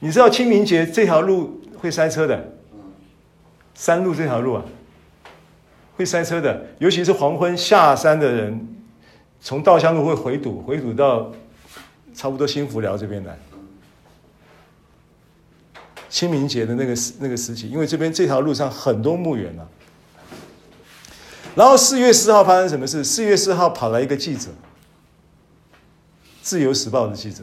你知道清明节这条路会塞车的。山路这条路啊，会塞车的，尤其是黄昏下山的人，从稻香路会回堵，回堵到差不多新福寮这边来。清明节的那个那个时期，因为这边这条路上很多墓园啊。然后四月四号发生什么事？四月四号跑来一个记者，《自由时报》的记者。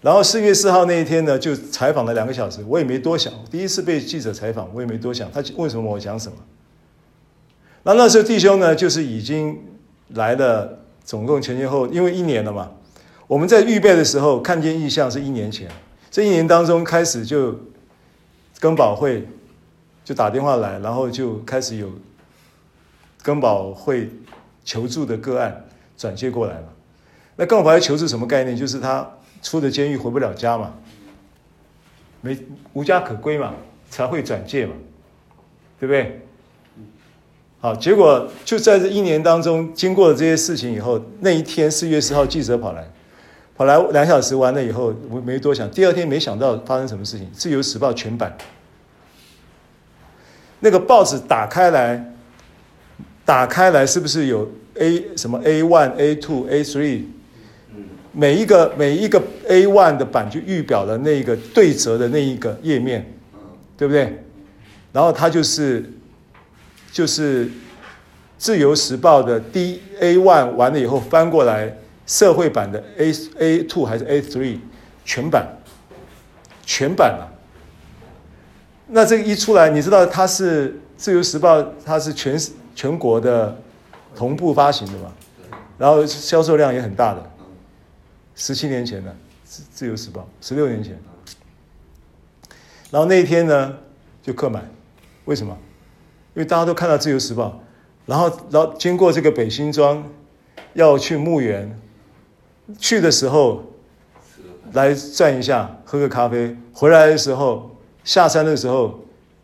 然后四月四号那一天呢，就采访了两个小时，我也没多想。第一次被记者采访，我也没多想，他问什么我讲什么。那那时候弟兄呢，就是已经来了，总共前前后，因为一年了嘛。我们在预备的时候看见异象是一年前，这一年当中开始就跟宝会就打电话来，然后就开始有根保会求助的个案转接过来嘛。那更保会求助什么概念？就是他。出了监狱回不了家嘛，没无家可归嘛，才会转介嘛，对不对？好，结果就在这一年当中，经过了这些事情以后，那一天四月四号，记者跑来，跑来两小时完了以后，我没多想，第二天没想到发生什么事情，《自由时报》全版，那个报纸打开来，打开来是不是有 A 什么 A one、A two、A three？每一个每一个 A one 的版就预表了那个对折的那一个页面，对不对？然后它就是就是自由时报的 D A one 完了以后翻过来社会版的 A A two 还是 A three 全版全版了。那这个一出来，你知道它是自由时报，它是全全国的同步发行的嘛？然后销售量也很大的。十七年前的《自自由时报》，十六年前，然后那一天呢就客满，为什么？因为大家都看到《自由时报》，然后然后经过这个北新庄，要去墓园，去的时候来转一下喝个咖啡，回来的时候下山的时候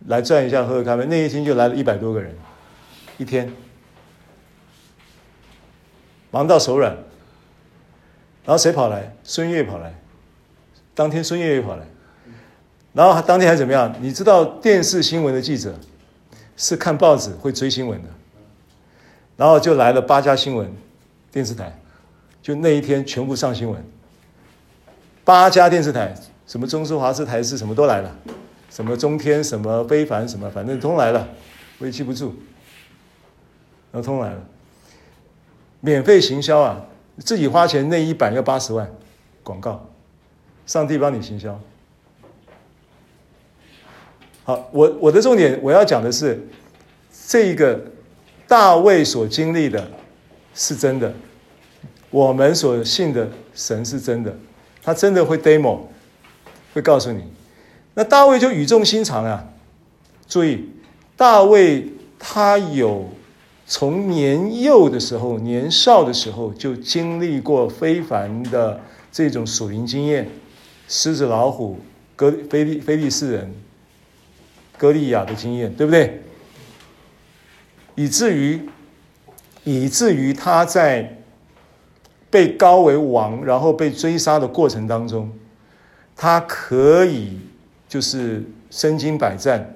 来转一下喝个咖啡，那一天就来了一百多个人，一天忙到手软。然后谁跑来？孙越跑来。当天孙越也跑来。然后当天还怎么样？你知道电视新闻的记者是看报纸会追新闻的。然后就来了八家新闻电视台，就那一天全部上新闻。八家电视台，什么中视、华视、台视，什么都来了。什么中天、什么非凡、什么，反正都来了，我也记不住。然后通来了，免费行销啊！自己花钱那一版要八十万，广告，上帝帮你行销。好，我我的重点我要讲的是，这个大卫所经历的是真的，我们所信的神是真的，他真的会 demo，会告诉你。那大卫就语重心长啊，注意，大卫他有。从年幼的时候，年少的时候就经历过非凡的这种属灵经验，狮子、老虎、哥菲利菲利士人、歌利亚的经验，对不对？以至于，以至于他在被高为王，然后被追杀的过程当中，他可以就是身经百战。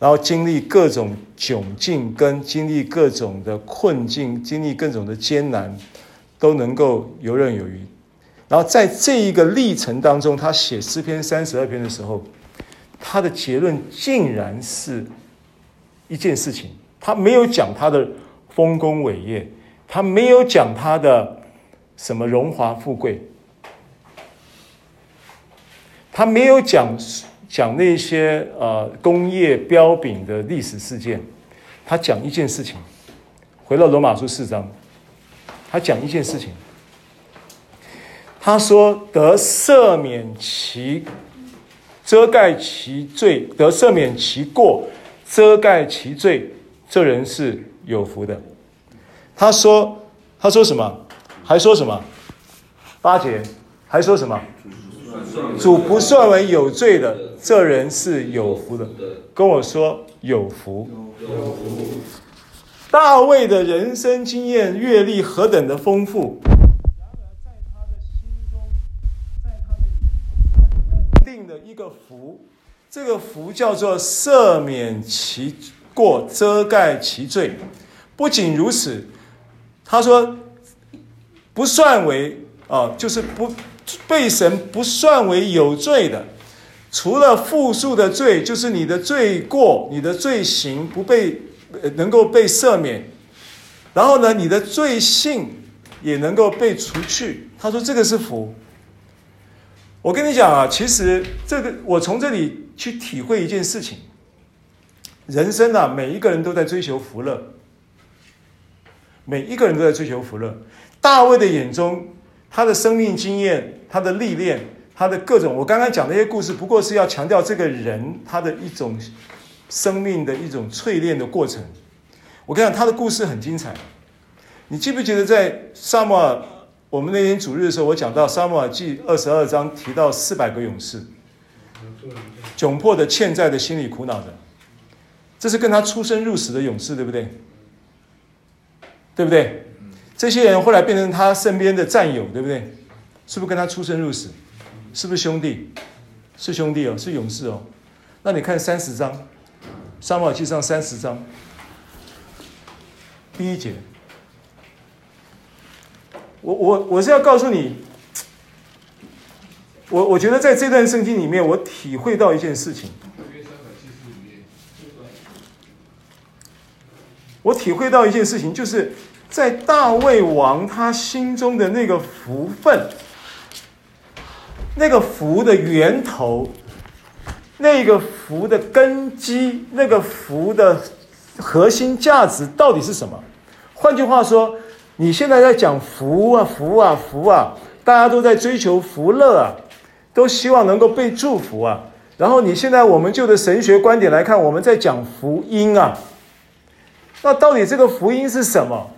然后经历各种窘境，跟经历各种的困境，经历各种的艰难，都能够游刃有余。然后在这一个历程当中，他写诗篇三十二篇的时候，他的结论竟然是一件事情。他没有讲他的丰功伟业，他没有讲他的什么荣华富贵，他没有讲。讲那些呃工业标炳的历史事件，他讲一件事情，回到罗马书四章，他讲一件事情，他说得赦免其遮盖其罪，得赦免其过，遮盖其罪，这人是有福的。他说，他说什么？还说什么？八节还说什么？主不算为有罪的，这人是有福的。跟我说有福。有福。大卫的人生经验、阅历何等的丰富，然而在他的心中，在他的眼中，定了一个福，这个福叫做赦免其过、遮盖其罪。不仅如此，他说不算为啊，就是不被神不算为有罪的，除了复数的罪，就是你的罪过、你的罪行不被。能够被赦免，然后呢，你的罪性也能够被除去。他说：“这个是福。”我跟你讲啊，其实这个我从这里去体会一件事情：人生啊，每一个人都在追求福乐，每一个人都在追求福乐。大卫的眼中，他的生命经验、他的历练、他的各种，我刚刚讲那些故事，不过是要强调这个人他的一种。生命的一种淬炼的过程，我跟你讲，他的故事很精彩。你记不记得在撒摩尔，我们那天主日的时候，我讲到撒摩尔记二十二章提到四百个勇士，窘迫的、欠债的、心里苦恼的，这是跟他出生入死的勇士，对不对？对不对？这些人后来变成他身边的战友，对不对？是不是跟他出生入死？是不是兄弟？是兄弟哦，是勇士哦。那你看三十章。撒母耳记上三十章第一节，我我我是要告诉你，我我觉得在这段圣经里面，我体会到一件事情。我体会到一件事情，就是在大卫王他心中的那个福分，那个福的源头。那个福的根基，那个福的核心价值到底是什么？换句话说，你现在在讲福啊，福啊，福啊，大家都在追求福乐啊，都希望能够被祝福啊。然后你现在我们就的神学观点来看，我们在讲福音啊。那到底这个福音是什么？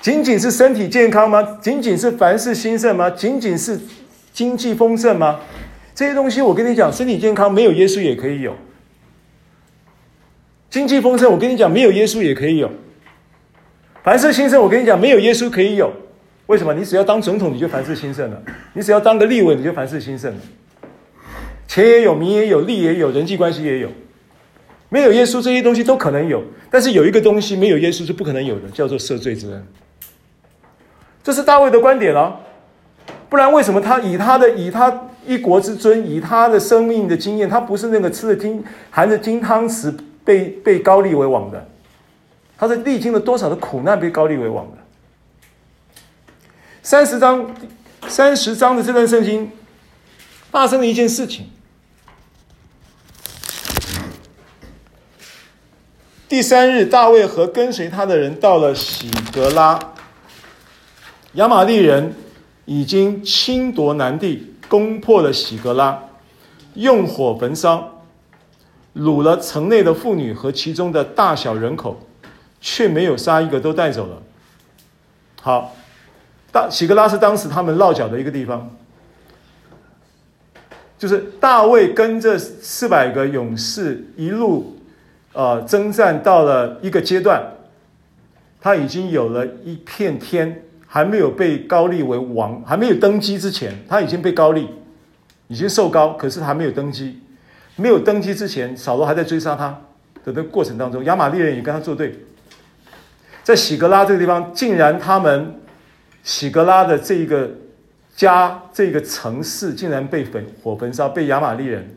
仅仅是身体健康吗？仅仅是凡事兴盛吗？仅仅是经济丰盛吗？这些东西，我跟你讲，身体健康没有耶稣也可以有；经济丰盛，我跟你讲，没有耶稣也可以有；凡事兴盛，我跟你讲，没有耶稣可以有。为什么？你只要当总统，你就凡事兴盛了；你只要当个立委，你就凡事兴盛了。钱也有，名也有，利也有，人际关系也有。没有耶稣，这些东西都可能有。但是有一个东西没有耶稣是不可能有的，叫做赦罪之恩。这是大卫的观点了。不然为什么他以他的以他一国之尊，以他的生命的经验，他不是那个吃着金含着金汤匙被被高利为王的，他是历经了多少的苦难被高利为王的。三十章三十章的这段圣经发生了一件事情。第三日，大卫和跟随他的人到了喜格拉，亚玛力人。已经侵夺南地，攻破了喜格拉，用火焚烧，掳了城内的妇女和其中的大小人口，却没有杀一个，都带走了。好，大喜格拉是当时他们落脚的一个地方，就是大卫跟着四百个勇士一路，呃，征战到了一个阶段，他已经有了一片天。还没有被高立为王，还没有登基之前，他已经被高立，已经受高，可是还没有登基。没有登基之前，扫罗还在追杀他的那个过程当中，亚玛力人也跟他作对。在喜格拉这个地方，竟然他们喜格拉的这一个家、这个城市，竟然被焚火焚烧，被亚玛力人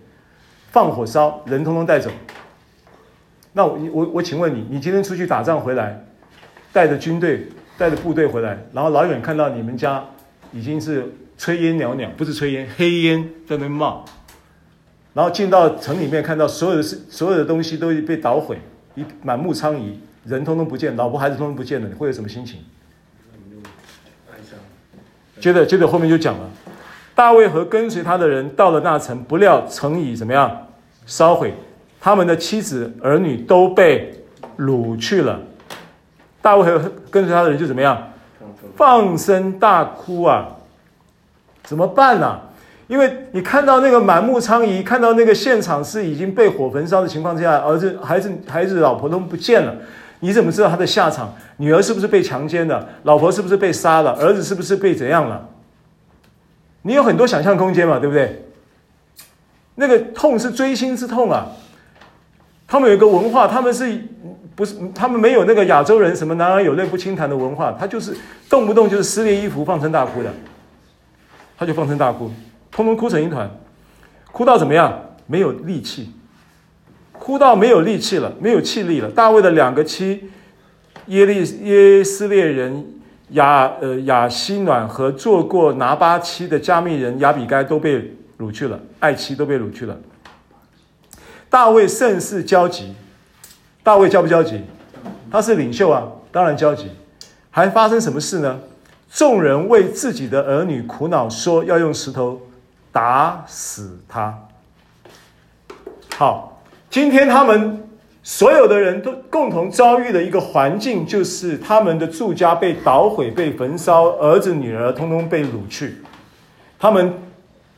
放火烧，人通通带走。那我我我请问你，你今天出去打仗回来，带着军队？带着部队回来，然后老远看到你们家已经是炊烟袅袅，不是炊烟，黑烟在那冒。然后进到城里面，看到所有的事，所有的东西都被捣毁，一满目疮痍，人通通不见，老婆孩子通通不见了，你会有什么心情？接着接着后面就讲了，大卫和跟随他的人到了那城，不料城已怎么样？烧毁，他们的妻子儿女都被掳去了。大卫和跟随他的人就怎么样？放声大哭啊！怎么办呢、啊？因为你看到那个满目疮痍，看到那个现场是已经被火焚烧的情况之下，儿子、孩子、孩子、老婆都不见了，你怎么知道他的下场？女儿是不是被强奸了？老婆是不是被杀了？儿子是不是被怎样了？你有很多想象空间嘛，对不对？那个痛是锥心之痛啊！他们有一个文化，他们是不是？他们没有那个亚洲人什么“男儿有泪不轻弹”的文化，他就是动不动就是撕裂衣服、放声大哭的，他就放声大哭。通通哭成一团，哭到怎么样？没有力气，哭到没有力气了，没有气力了。大卫的两个妻耶利耶斯列人亚呃亚希暖和做过拿八妻的加密人亚比该都被掳去了，爱妻都被掳去了。大卫甚是焦急，大卫焦不焦急？他是领袖啊，当然焦急。还发生什么事呢？众人为自己的儿女苦恼，说要用石头。打死他。好，今天他们所有的人都共同遭遇的一个环境，就是他们的住家被捣毁、被焚烧，儿子女儿通通被掳去。他们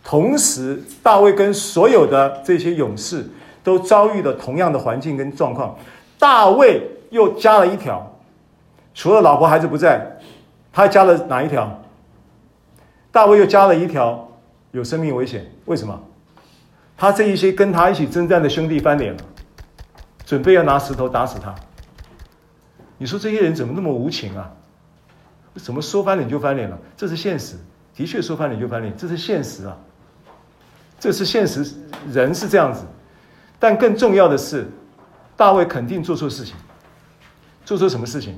同时，大卫跟所有的这些勇士都遭遇了同样的环境跟状况。大卫又加了一条，除了老婆孩子不在，他还加了哪一条？大卫又加了一条。有生命危险，为什么？他这一些跟他一起征战的兄弟翻脸了，准备要拿石头打死他。你说这些人怎么那么无情啊？怎么说翻脸就翻脸了？这是现实，的确说翻脸就翻脸，这是现实啊。这是现实，人是这样子。但更重要的是，大卫肯定做错事情，做错什么事情？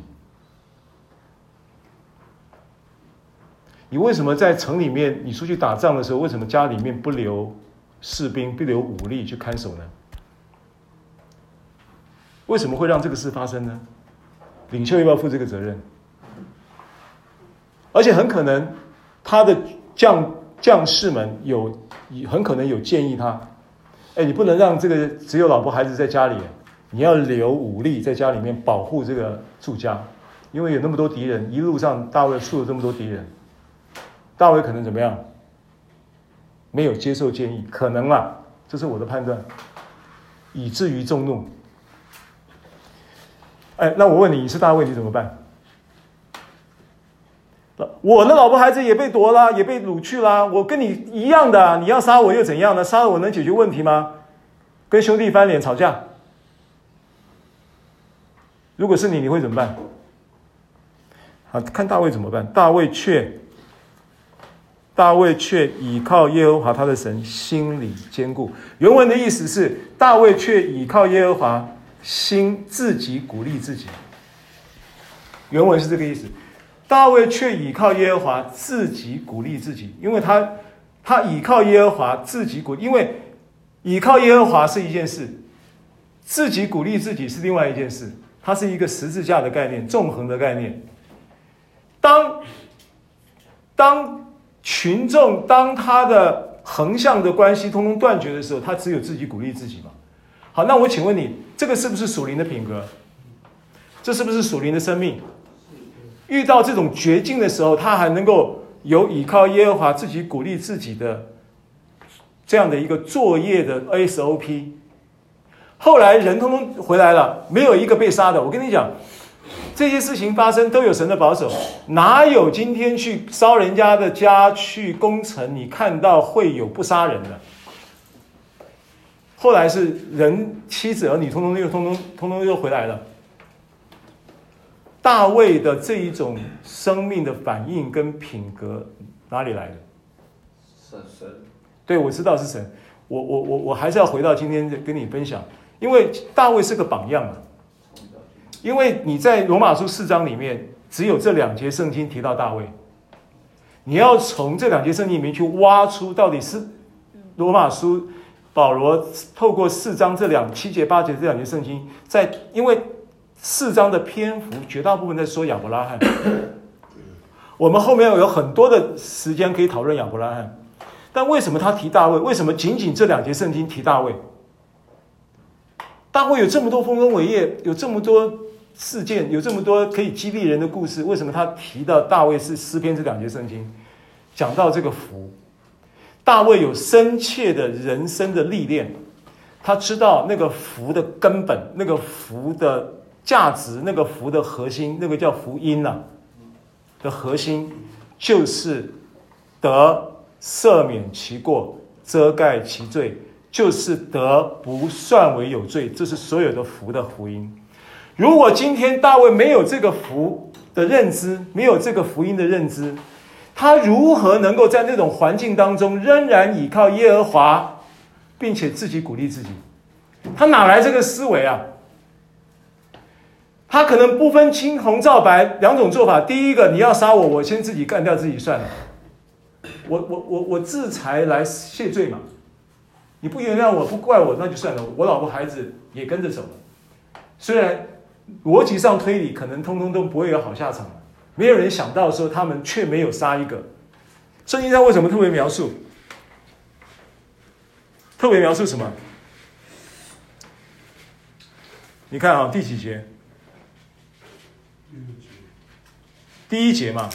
你为什么在城里面，你出去打仗的时候，为什么家里面不留士兵、不留武力去看守呢？为什么会让这个事发生呢？领袖要不要负这个责任？而且很可能他的将将士们有很可能有建议他：哎，你不能让这个只有老婆孩子在家里，你要留武力在家里面保护这个住家，因为有那么多敌人，一路上大卫出了这么多敌人。大卫可能怎么样？没有接受建议，可能啊，这是我的判断，以至于众怒。哎，那我问你，你是大卫，你怎么办？我的老婆孩子也被夺了，也被掳去了，我跟你一样的，你要杀我又怎样呢？杀了我能解决问题吗？跟兄弟翻脸吵架？如果是你，你会怎么办？好，看大卫怎么办？大卫却。大卫却倚靠耶和华他的神，心里坚固。原文的意思是，大卫却倚靠耶和华，心自己鼓励自己。原文是这个意思。大卫却倚靠耶和华，自己鼓励自己，因为他他倚靠耶和华，自己鼓，因为倚靠耶和华是一件事，自己鼓励自己是另外一件事。它是一个十字架的概念，纵横的概念。当当。群众当他的横向的关系通通断绝的时候，他只有自己鼓励自己嘛。好，那我请问你，这个是不是属灵的品格？这是不是属灵的生命？遇到这种绝境的时候，他还能够有依靠耶和华自己鼓励自己的这样的一个作业的 SOP。后来人通通回来了，没有一个被杀的。我跟你讲。这些事情发生都有神的保守，哪有今天去烧人家的家去攻城？你看到会有不杀人的？后来是人妻子儿女通通又通通通通又回来了。大卫的这一种生命的反应跟品格哪里来的？神神。对，我知道是神。我我我我还是要回到今天跟你分享，因为大卫是个榜样啊。因为你在罗马书四章里面只有这两节圣经提到大卫，你要从这两节圣经里面去挖出到底是罗马书保罗透过四章这两七节八节这两节圣经，在因为四章的篇幅绝大部分在说亚伯拉罕，我们后面有很多的时间可以讨论亚伯拉罕。但为什么他提大卫？为什么仅仅这两节圣经提大卫？大卫有这么多丰功伟业，有这么多事件，有这么多可以激励人的故事，为什么他提到大卫是诗篇这两节圣经？讲到这个福，大卫有深切的人生的历练，他知道那个福的根本，那个福的价值，那个福的核心，那个叫福音呐、的核心，就是得。赦免其过，遮盖其罪，就是得不算为有罪。这是所有的福的福音。如果今天大卫没有这个福的认知，没有这个福音的认知，他如何能够在那种环境当中仍然倚靠耶和华，并且自己鼓励自己？他哪来这个思维啊？他可能不分青红皂白两种做法。第一个，你要杀我，我先自己干掉自己算了。我我我我自裁来谢罪嘛？你不原谅我，不怪我，那就算了。我老婆孩子也跟着走了。虽然逻辑上推理可能通通都不会有好下场，没有人想到说他们却没有杀一个。圣经上为什么特别描述？特别描述什么？你看啊，第几节？第一节嘛。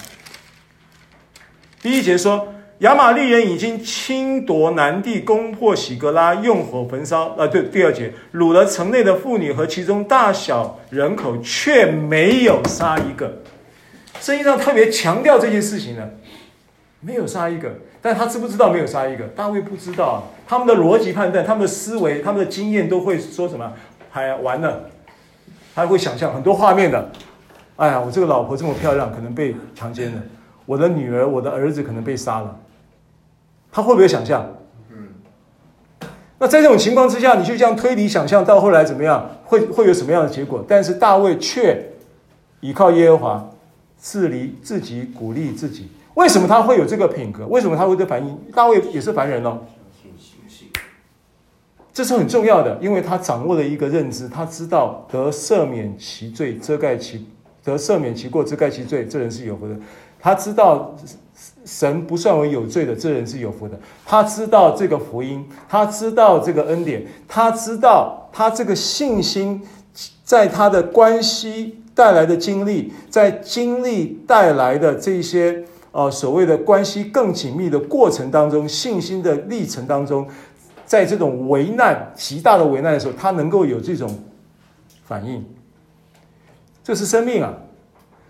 第一节说。亚玛力人已经侵夺南地，攻破喜格拉，用火焚烧。啊，对，第二节，掳了城内的妇女和其中大小人口，却没有杀一个。圣经上特别强调这件事情呢，没有杀一个。但他知不知道没有杀一个？大卫不知道。他们的逻辑判断、他们的思维、他们的经验都会说什么？哎呀，完了，他会想象很多画面的。哎呀，我这个老婆这么漂亮，可能被强奸了。我的女儿、我的儿子可能被杀了。他会不会想象？嗯，那在这种情况之下，你就这样推理想象，到后来怎么样？会会有什么样的结果？但是大卫却依靠耶和华，自立自己，鼓励自己。为什么他会有这个品格？为什么他会这反应？大卫也是凡人哦，这是很重要的，因为他掌握了一个认知，他知道得赦免其罪，遮盖其得赦免其过，遮盖其罪，这人是有福的。他知道。神不算为有罪的，这人是有福的。他知道这个福音，他知道这个恩典，他知道他这个信心，在他的关系带来的经历，在经历带来的这些呃所谓的关系更紧密的过程当中，信心的历程当中，在这种危难极大的危难的时候，他能够有这种反应，这是生命啊。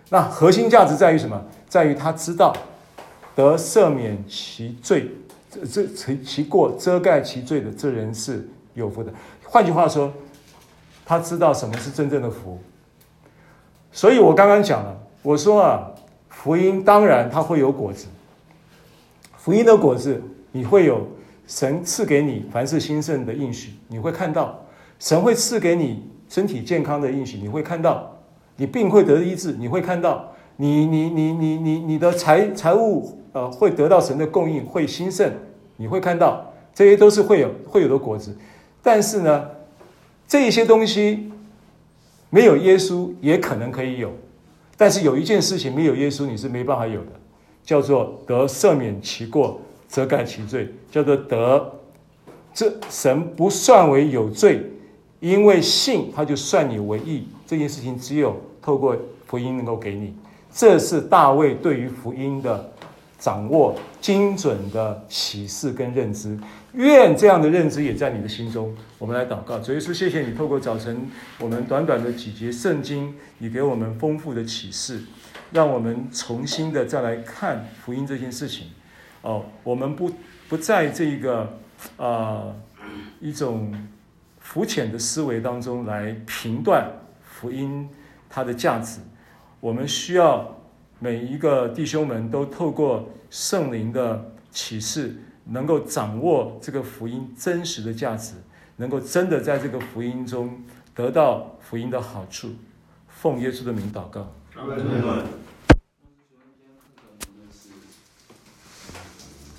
那核心价值在于什么？在于他知道。得赦免其罪，这这其其过遮盖其罪的这人是有福的。换句话说，他知道什么是真正的福。所以我刚刚讲了，我说啊，福音当然它会有果子，福音的果子你会有神赐给你凡事兴盛的应许，你会看到神会赐给你身体健康的应许，你会看到你病会得医治，你会看到你你你你你你的财财务。呃，会得到神的供应，会兴盛，你会看到这些都是会有会有的果子。但是呢，这些东西没有耶稣也可能可以有。但是有一件事情没有耶稣你是没办法有的，叫做得赦免其过，遮盖其罪，叫做得这神不算为有罪，因为信他就算你为义。这件事情只有透过福音能够给你。这是大卫对于福音的。掌握精准的启示跟认知，愿这样的认知也在你的心中。我们来祷告，主耶稣，谢谢你透过早晨我们短短的几节圣经，你给我们丰富的启示，让我们重新的再来看福音这件事情。哦，我们不不在这个啊、呃、一种肤浅的思维当中来评断福音它的价值，我们需要。每一个弟兄们都透过圣灵的启示，能够掌握这个福音真实的价值，能够真的在这个福音中得到福音的好处。奉耶稣的名祷告。